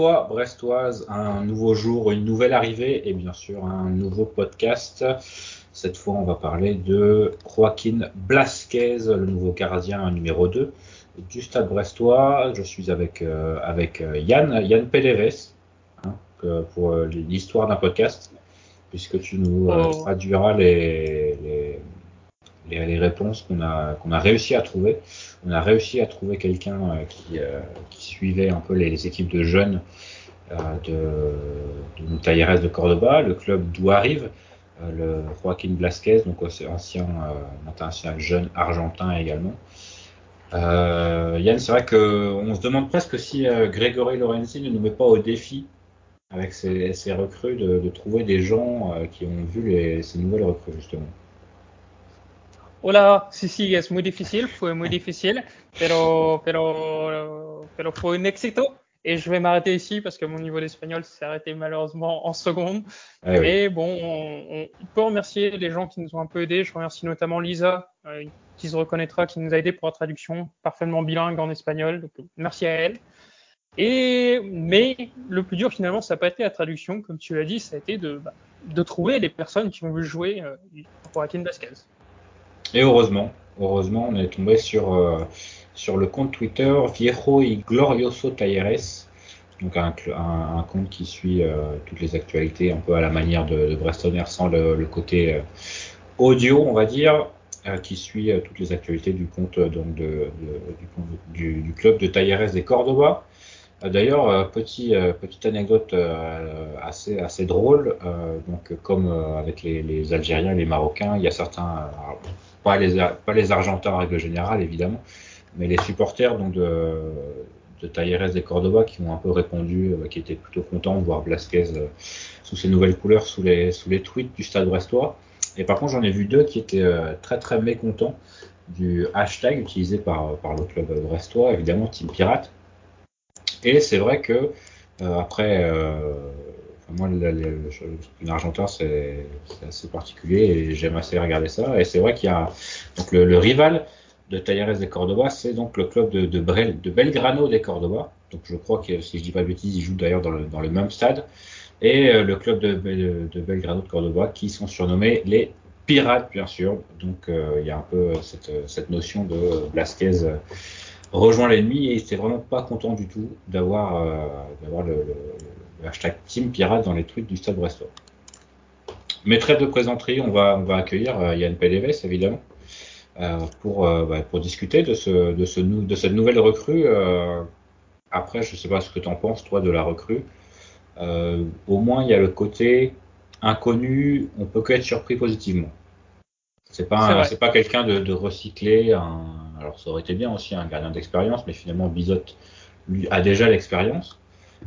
Brestois, Brestoise, un nouveau jour, une nouvelle arrivée et bien sûr un nouveau podcast. Cette fois, on va parler de Joaquin Blasquez, le nouveau gardien numéro 2 du Stade Brestois. Je suis avec, euh, avec euh, Yann, Yann hein, pour euh, l'histoire d'un podcast, puisque tu nous oh. traduiras les, les, les, réponses qu'on a, qu'on a réussi à trouver. On a réussi à trouver quelqu'un qui, qui, suivait un peu les, équipes de jeunes de, de Talleres de Cordoba, le club d'où arrive le Joaquin Blasquez, donc ancien international jeune argentin également. Euh, Yann, c'est vrai qu'on se demande presque si euh, Grégory Lorenzi ne nous met pas au défi avec ses, recrues de, trouver des gens euh, qui ont vu les, ces nouvelles recrues justement. Hola, sí, sí, es muy difícil, fue muy difícil, pero, pero, pero fue un éxito. Et je vais m'arrêter ici parce que mon niveau d'espagnol s'est arrêté malheureusement en seconde. Ah Mais bon, on, peut remercier les gens qui nous ont un peu aidés. Je remercie notamment Lisa, euh, qui se reconnaîtra, qui nous a aidés pour la traduction, parfaitement bilingue en espagnol. Donc, merci à elle. Et mais le plus dur finalement, ça n'a pas été la traduction, comme tu l'as dit, ça a été de, bah, de trouver les personnes qui ont vu jouer euh, pour Akin Vasquez. Et heureusement, heureusement, on est tombé sur euh, sur le compte Twitter Viejo y Glorioso Talleres, donc un, un, compte qui suit euh, toutes les actualités un peu à la manière de, de Brestonner sans le, côté euh, audio, on va dire, qui suit toutes les actualités du compte donc de, du, du, club de Talleres des Cordoba. D'ailleurs, petit, petite anecdote assez, assez drôle, donc comme avec les, les, Algériens les Marocains, il y a certains, pas les, pas les Argentins en règle générale évidemment, mais les supporters donc de, de et Cordoba qui ont un peu répondu, euh, qui étaient plutôt contents de voir Blasquez euh, sous ses nouvelles couleurs, sous les, sous les tweets du stade brestois. Et par contre, j'en ai vu deux qui étaient euh, très très mécontents du hashtag utilisé par, par le club brestois, évidemment Team Pirate. Et c'est vrai que après, moi, l'Argentin, c'est assez particulier et j'aime assez regarder ça. Et c'est vrai qu'il y a donc le, le rival de Talleres de Cordoba, c'est donc le club de, de, de, Belgrano de Cordoba. Donc je crois que si je dis pas de bêtises, ils jouent d'ailleurs dans le, le même stade. Et euh, le club de, de, Belgrano de Cordoba qui sont surnommés les Pirates, bien sûr. Donc euh, il y a un peu cette, notion de Blasquez euh, rejoint l'ennemi et il était vraiment pas content du tout d'avoir d'avoir le, hashtag Team Pirate dans les tweets du Stade Brestois. Mais trêve de présenterie, on va, on va accueillir Yann Péléves, évidemment. Euh, pour, euh, bah, pour discuter de, ce, de, ce, de cette nouvelle recrue. Euh, après, je ne sais pas ce que tu en penses, toi, de la recrue. au moins, il y a le côté inconnu, on peut que être surpris positivement. C'est pas c'est pas quelqu'un de, de recyclé. Alors ça aurait été bien aussi un gardien d'expérience, mais finalement Bizot a déjà l'expérience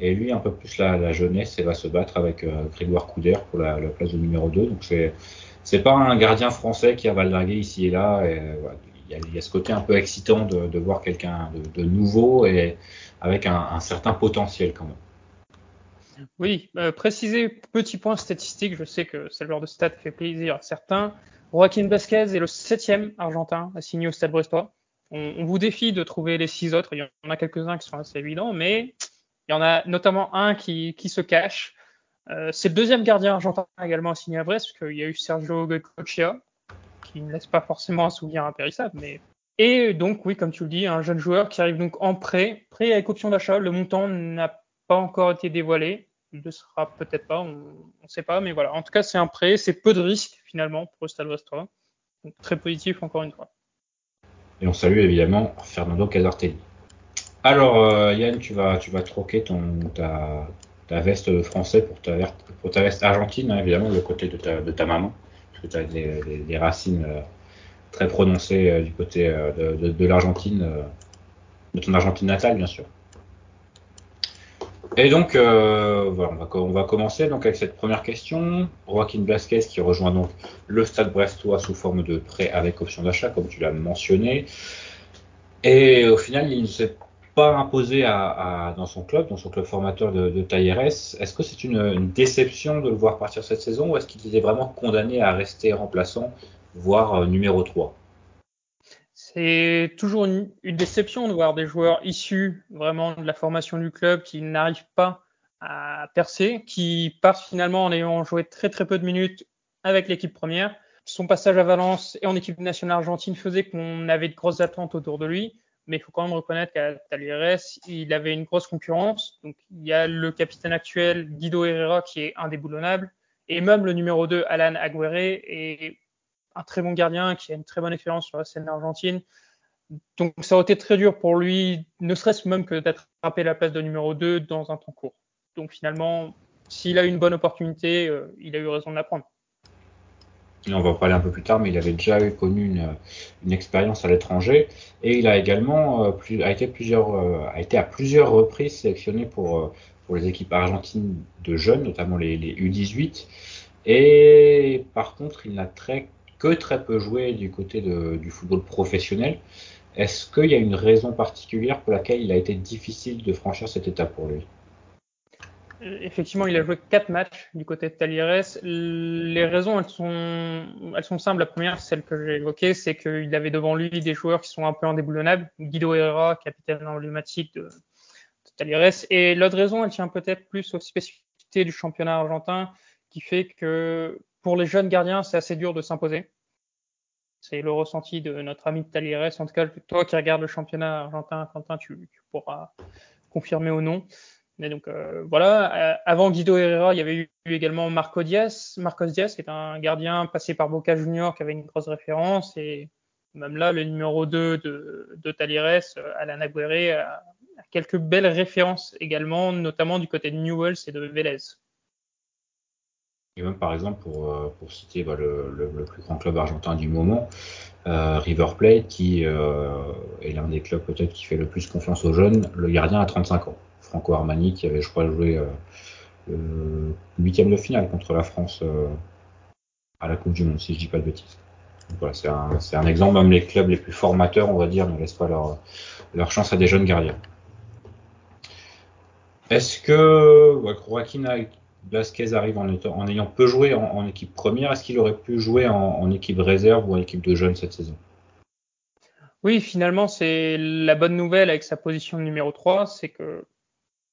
et lui un peu plus la, la jeunesse et va se battre avec Grégoire Couder pour la, la, place de numéro 2. Donc c'est c'est pas un gardien français qui a valdingué ici et là. il, y a, ce côté un peu excitant de, voir quelqu'un de, nouveau et avec un, certain potentiel quand même. Oui, euh, préciser petit point statistique, je sais que le genre de stat fait plaisir à certains. Joaquin Vasquez est le septième argentin à signer au Stade Brestois. On, vous défie de trouver les six autres. Il y en a quelques-uns qui sont assez évidents, mais il y en a notamment un qui se cache. Euh, c'est le deuxième gardien argentin également signé à Brest, parce qu'il y a eu Sergio Goycochea, qui ne laisse pas forcément un souvenir impérissable, mais et donc oui, comme tu le dis, un jeune joueur qui arrive donc en prêt, prêt avec option d'achat. Le montant n'a pas encore été dévoilé, il ne sera peut-être pas, on ne sait pas, mais voilà. En tout cas, c'est un prêt, c'est peu de risques finalement pour le Stade donc très positif encore une fois. Et on salue évidemment Fernando Casartelli. Alors euh, Yann, tu vas, tu vas troquer ton, ta, ta veste français pour ta, pour ta veste argentine, hein, évidemment, le côté de ta, de ta maman, parce que tu as des, des, racines euh, très prononcées euh, du côté de, de, l'Argentine, de ton Argentine natale, bien sûr. Et donc, voilà, on va, commencer donc avec cette première question. Joaquin Blasquez qui rejoint donc le Stade Brestois sous forme de prêt avec option d'achat, comme tu l'as mentionné. Et au final, il ne s'est pas imposé à, dans son club, dans son club formateur de, de Talleres. Est-ce que c'est une, déception de le voir partir cette saison ou est-ce qu'il était vraiment condamné à rester remplaçant, voire euh, numéro 3 C'est toujours une, déception de voir des joueurs issus vraiment de la formation du club qui n'arrivent pas à percer, qui partent finalement en ayant joué très très peu de minutes avec l'équipe première. Son passage à Valence et en équipe nationale argentine faisait qu'on avait de grosses attentes autour de lui, mais il faut quand même reconnaître qu'à Talleres, il avait une grosse concurrence. Donc il y a le capitaine actuel Guido Herrera qui est indéboulonnable, et même le numéro 2 Alan Aguirre est un très bon gardien qui a une très bonne expérience sur la scène argentine. Donc ça aurait été très dur pour lui, ne serait-ce même que à la place de numéro 2 dans un temps court. Donc finalement, s'il a eu une bonne opportunité, euh, il a eu raison de la prendre. On va en parler un peu plus tard, mais il avait déjà connu une, expérience à l'étranger et il a également euh, euh, a été à plusieurs reprises sélectionné pour, pour les équipes argentines de jeunes, notamment les, les U18. Et par contre, il n'a très, que très peu joué du côté du football professionnel. Est-ce qu'il y a une raison particulière pour laquelle il a été difficile de franchir cette étape pour lui? Effectivement, il a joué quatre matchs du côté de Talieres. Les raisons, elles sont, simples. La première, celle que j'ai évoquée, c'est qu'il avait devant lui des joueurs qui sont un peu indéboulonnables. Guido Herrera, capitaine emblématique de, de. Et l'autre raison, elle tient peut-être plus aux spécificités du championnat argentin, qui fait que pour les jeunes gardiens, c'est assez dur de s'imposer. C'est le ressenti de notre ami Talieres. En tout cas, toi qui regardes le championnat argentin, Quentin, tu, pourras confirmer ou non. Mais donc euh, voilà, euh, avant Guido Herrera, il y avait eu également Marco Diaz, Marcos Diaz, qui est un gardien passé par Boca Junior, qui avait une grosse référence, et même là, le numéro 2 de, de Talieres, euh, Alan Aguirre, a, quelques belles références également, notamment du côté de Newells et de Vélez. Et même par exemple, pour, pour citer bah, le, le, plus grand club argentin du moment, euh, River Plate, qui euh, est l'un des clubs peut-être qui fait le plus confiance aux jeunes, le gardien a 35 ans. Franco Armani qui avait, je crois, joué euh, huitième de finale contre la France euh, à la Coupe du Monde, si je dis pas de bêtises. Voilà, c'est un, un exemple. Même les clubs les plus formateurs, on va dire, ne laissent pas leur, leur chance à des jeunes gardiens. Est-ce que ouais, Joaquin Blasquez arrive en, ayant peu joué en, équipe première Est-ce qu'il aurait pu jouer en, équipe réserve ou en équipe de jeunes cette saison? Oui, finalement, c'est la bonne nouvelle avec sa position de numéro 3, c'est que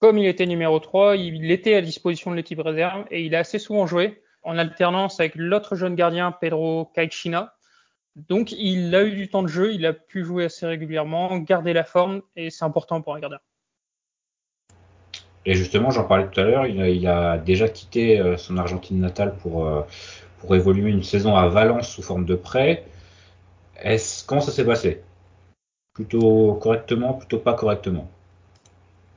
comme il était numéro 3, il était à disposition de l'équipe réserve et il a assez souvent joué en alternance avec l'autre jeune gardien, Pedro Caixina. Donc il a eu du temps de jeu, il a pu jouer assez régulièrement, garder la forme et c'est important pour un gardien. Et justement, j'en parlais tout à l'heure, il, a déjà quitté euh, son Argentine natale pour, euh, pour évoluer une saison à Valence sous forme de prêt. Est-ce comment ça s'est passé? Plutôt correctement, plutôt pas correctement?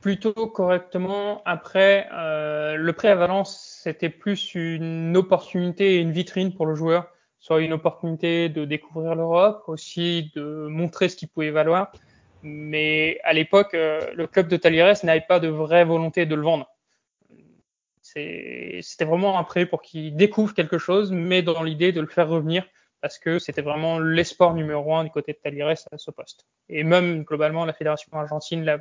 Plutôt correctement. Après, euh, le prêt à Valence, c'était plus une opportunité et une vitrine pour le joueur, soit une opportunité de découvrir l'Europe, aussi de montrer ce qu'il pouvait valoir. Mais à l'époque, euh, le club de Talieres n'avait pas de vraie volonté de le vendre. C'était vraiment un prêt pour qu'il découvre quelque chose, mais dans l'idée de le faire revenir parce que c'était vraiment l'espoir numéro un du côté de Talieres à ce poste. Et même globalement, la fédération argentine l'a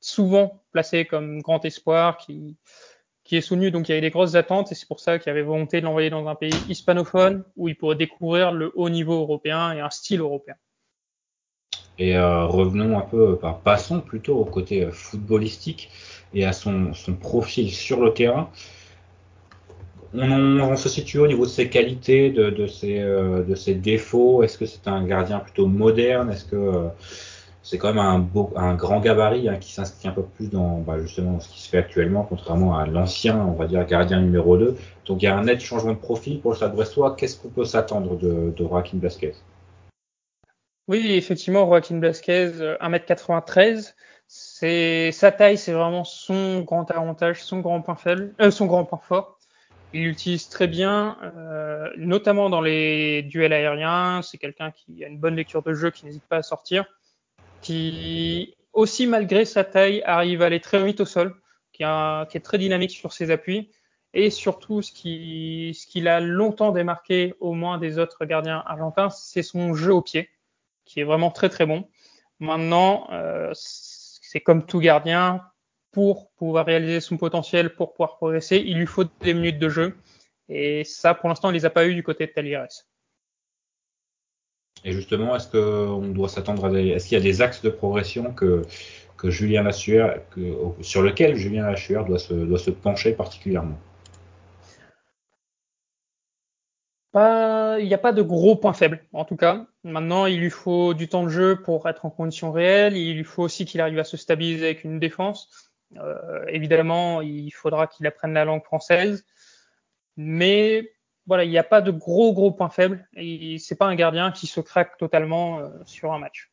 souvent placé comme grand espoir, qui, qui est soutenu. Donc il y avait des grosses attentes et c'est pour ça qu'il y avait volonté de l'envoyer dans un pays hispanophone où il pourrait découvrir le haut niveau européen et un style européen. Et euh, revenons un peu, enfin, passons plutôt au côté euh, footballistique et à son, profil sur le terrain. On, se situe au niveau de ses qualités, de, de, ses, euh, de ses défauts. Est-ce que c'est un gardien plutôt moderne? Est-ce que c'est quand même un, grand gabarit hein, qui s'inscrit un peu plus dans bah, justement ce qui se fait actuellement, contrairement à l'ancien, on va dire, gardien numéro 2. Donc il y a un net changement de profil pour le Stade Brestois. Qu'est-ce qu'on peut s'attendre de, de Joaquin Oui, effectivement, Joaquin Blasquez, 1m93. C'est sa taille, c'est vraiment son grand avantage, son grand point faible, euh, son grand point fort. Il l'utilise très bien, euh, notamment dans les duels aériens. C'est quelqu'un qui a une bonne lecture de jeu, qui n'hésite pas à sortir qui aussi malgré sa taille arrive à aller très vite au sol, qui, a, est très dynamique sur ses appuis et surtout ce qui, ce qui l'a longtemps démarqué au moins des autres gardiens argentins, c'est son jeu au pied qui est vraiment très très bon. Maintenant, euh, c'est comme tout gardien, pour pouvoir réaliser son potentiel, pour pouvoir progresser, il lui faut des minutes de jeu. Et ça, pour l'instant, il les a pas eu du côté de Talieres. Et justement, est-ce qu'on doit s'attendre à des, est-ce qu'il y a des axes de progression que, que Julien sur lequel Julien Lassuer doit se, doit se pencher particulièrement? Pas, il n'y a pas de gros points faibles, en tout cas. Maintenant, il lui faut du temps de jeu pour être en condition réelle. Il lui faut aussi qu'il arrive à se stabiliser avec une défense. Euh, évidemment, il faudra qu'il apprenne la langue française. Mais voilà, il n'y a pas de gros gros points faibles. C'est pas un gardien qui se craque totalement euh, sur un match.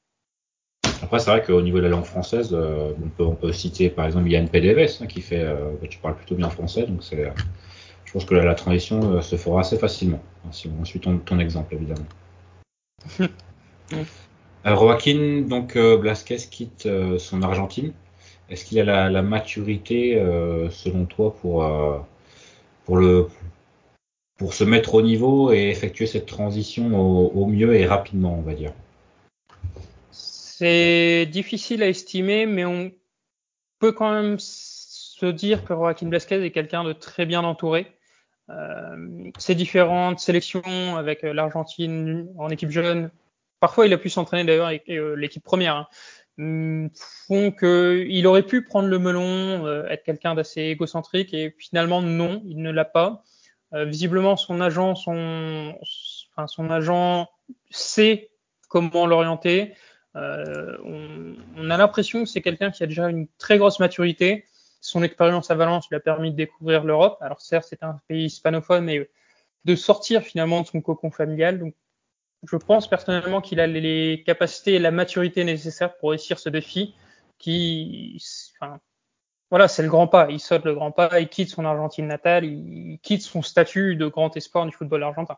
Après, c'est vrai qu'au niveau de la langue française, euh, on, peut, on, peut, citer par exemple Yann PDVS hein, qui fait, euh, tu parles plutôt bien français, donc c'est, je pense que la, la transition se fera assez facilement hein, si on suit ton, ton exemple évidemment. Joaquin, donc Blasquez quitte son Argentine. Est-ce qu'il a la, la maturité, selon toi, pour pour le pour se mettre au niveau et effectuer cette transition au, au mieux et rapidement, on va dire? C'est difficile à estimer, mais on peut quand même se dire que Joaquin Blasquez est quelqu'un de très bien entouré. Euh, ses différentes sélections avec l'Argentine en équipe jeune, parfois il a pu s'entraîner d'ailleurs avec euh, l'équipe première, hein, mm, font qu'il aurait pu prendre le melon, euh, être quelqu'un d'assez égocentrique, et finalement non, il ne l'a pas. Euh, visiblement, son agent, son, enfin, son agent sait comment l'orienter. Euh, on, on, a l'impression que c'est quelqu'un qui a déjà une très grosse maturité. Son expérience à Valence lui a permis de découvrir l'Europe. Alors certes, c'est un pays hispanophone, mais de sortir finalement de son cocon familial. Donc, je pense personnellement qu'il a les capacités et la maturité nécessaires pour réussir ce défi qui, voilà, c'est le grand pas. Il saute le grand pas, il quitte son Argentine natale, il quitte son statut de grand espoir du football argentin.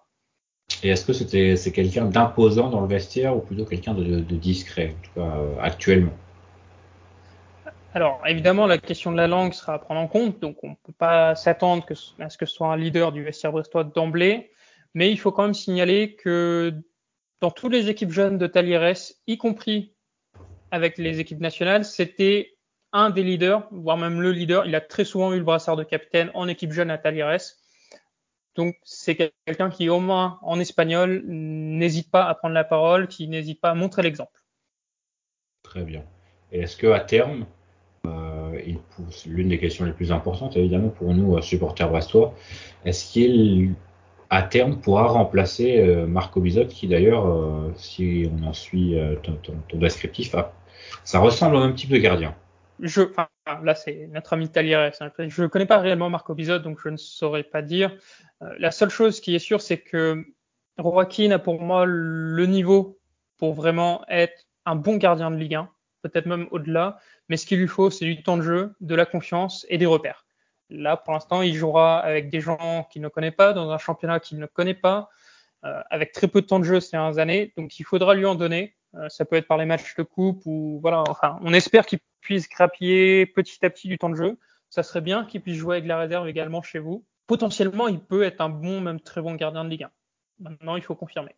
Et est-ce que c'était c'est quelqu'un d'imposant dans le vestiaire ou plutôt quelqu'un de, de, discret, en tout cas euh, actuellement? Alors évidemment, la question de la langue sera à prendre en compte, donc on ne peut pas s'attendre à ce que ce soit un leader du vestiaire brestois d'emblée, mais il faut quand même signaler que dans toutes les équipes jeunes de Talieres, y compris avec les équipes nationales, c'était un des leaders, voire même le leader. Il a très souvent eu le brassard de capitaine en équipe jeune à Talieres. Donc c'est quelqu'un qui, au moins en espagnol, n'hésite pas à prendre la parole, qui n'hésite pas à montrer l'exemple. Très bien. Et est-ce que à terme, euh, l'une des questions les plus importantes, évidemment pour nous supporters brestois, est-ce qu'il à terme pourra remplacer euh, Marco Bizot, qui d'ailleurs, euh, si on en suit euh, ton, descriptif, a, ça ressemble au même type de gardien je, là c'est notre ami Talieres. Je ne connais pas réellement Marco Bizot, donc je ne saurais pas dire. Euh, la seule chose qui est sûre, c'est que Joaquin a pour moi le niveau pour vraiment être un bon gardien de Ligue 1, peut-être même au-delà. Mais ce qu'il lui faut, c'est du temps de jeu, de la confiance et des repères. Là, pour l'instant, il jouera avec des gens qu'il ne connaît pas, dans un championnat qu'il ne connaît pas, euh, avec très peu de temps de jeu ces dernières années. Donc, il faudra lui en donner. Euh, ça peut être par les matchs de coupe ou voilà. Enfin, on espère qu'il puisse grappiller petit à petit du temps de jeu. Ça serait bien qu'il puisse jouer avec la réserve également chez vous. Potentiellement, il peut être un bon, même très bon gardien de Ligue 1. Maintenant, il faut confirmer.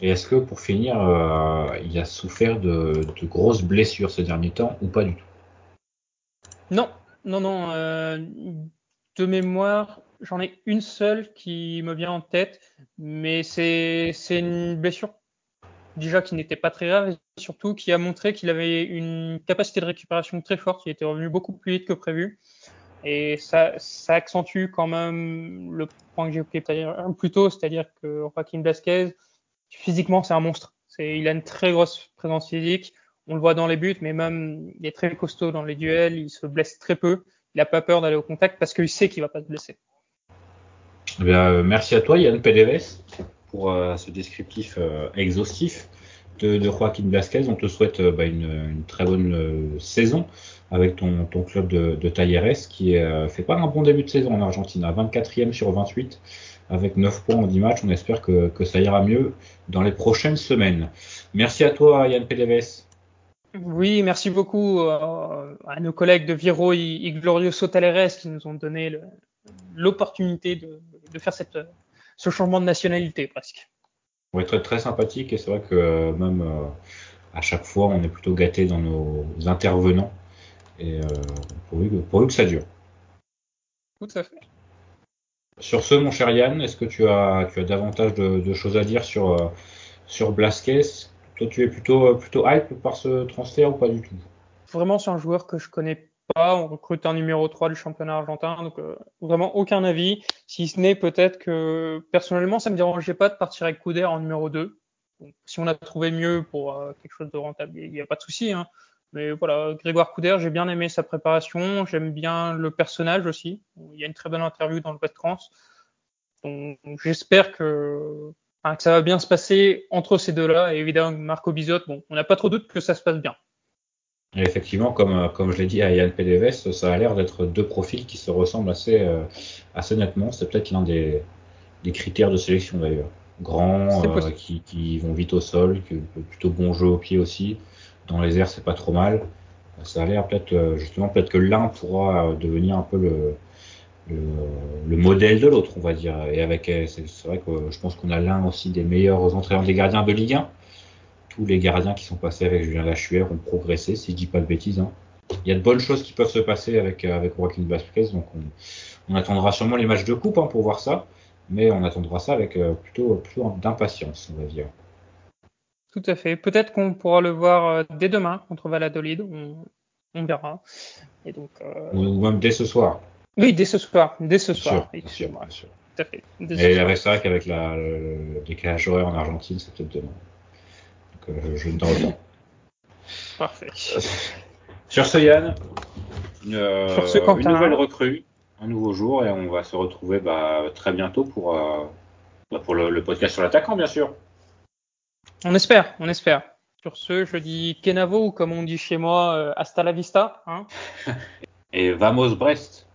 Et est-ce que pour finir, euh, il a souffert de, grosses blessures ces derniers temps ou pas du tout? Non, non, non. Euh, de mémoire, j'en ai une seule qui me vient en tête, mais c'est une blessure déjà qui n'était pas très grave et surtout qui a montré qu'il avait une capacité de récupération très forte, il était revenu beaucoup plus vite que prévu. Et ça, ça accentue quand même le point que j'ai évoqué plus tôt, c'est-à-dire que Joaquin Blasquez, physiquement, c'est un monstre. Il a une très grosse présence physique. On le voit dans les buts, mais même il est très costaud dans les duels. Il se blesse très peu. Il n'a pas peur d'aller au contact parce qu'il sait qu'il va pas se blesser. Eh euh, merci à toi, Yann PDVS pour euh, ce descriptif euh, exhaustif de, de, Joaquin Blasquez. On te souhaite bah, une, très bonne saison avec ton, ton club de, de Talleres qui fait pas un bon début de saison en Argentine, à 24e sur 28 avec 9 points en 10 matchs. On espère que, que ça ira mieux dans les prochaines semaines. Merci à toi, Yann PDVS. Oui, merci beaucoup à nos collègues de Viro et Glorioso Talleres qui nous ont donné l'opportunité de, de, faire cette, ce changement de nationalité presque. Oui, très, très sympathique et c'est vrai que euh, même euh, à chaque fois on est plutôt gâté dans nos intervenants et euh, pourvu, que, pourvu que ça dure. Tout à fait. Sur ce, mon cher Yann, est-ce que tu as, tu as davantage de, choses à dire sur, sur Blasquez, toi tu es plutôt, plutôt hype par ce transfert ou pas du tout? Vraiment, c'est un joueur que je connais pas. On recrute un numéro 3 du championnat argentin, donc euh, vraiment aucun avis. Si ce n'est peut-être que personnellement, ça me dérangeait pas de partir avec Couder en numéro 2. Donc, si on a trouvé mieux pour euh, quelque chose de rentable, il n'y a pas de souci. Hein. Mais voilà, Grégoire Couder, j'ai bien aimé sa préparation, j'aime bien le personnage aussi. Il y a une très bonne interview dans le West Trans. Donc j'espère que, que ça va bien se passer entre ces deux-là. Et évidemment, Marco Bizot, bon, on n'a pas trop de doute que ça se passe bien. Effectivement, comme, comme je l'ai dit à Yann Pedeves, ça a l'air d'être deux profils qui se ressemblent assez, euh, assez nettement. C'est peut-être l'un des, des critères de sélection d'ailleurs. Grands, euh, qui, qui, vont vite au sol, qui, plutôt bon jeu au pied aussi. Dans les airs, c'est pas trop mal. Ça a l'air peut-être, euh, justement, peut-être que l'un pourra euh, devenir un peu le, le, le modèle de l'autre, on va dire. Et avec, c'est vrai que je pense qu'on a l'un aussi des meilleurs entraîneurs des gardiens de Ligue 1 tous les gardiens qui sont passés avec Julien Lachuer ont progressé, si je dis pas de bêtises. Hein. Il y a de bonnes choses qui peuvent se passer avec, euh, avec Joaquin Vasquez, donc on, attendra sûrement les matchs de coupe hein, pour voir ça, mais on attendra ça avec euh, plutôt, plutôt d'impatience, on va dire. Tout à fait. Peut-être qu'on pourra le voir euh, dès demain contre Valladolid, on, verra. Et donc, Ou même dès ce soir. Oui, dès ce soir. Dès ce soir. Bien sûr, bien sûr. Tout à fait. Mais c'est vrai qu'avec le décalage horaire en Argentine, c'est peut-être demain je ne pas. Parfait. Sur ce, Yann, une, une nouvelle recrue, un nouveau jour, et on va se retrouver bah, très bientôt pour, euh, bah, pour le, podcast sur l'attaquant, bien sûr. On espère, on espère. Sur ce, je dis Kenavo, ou comme on dit chez moi, euh, hasta la vista. Hein et vamos Brest.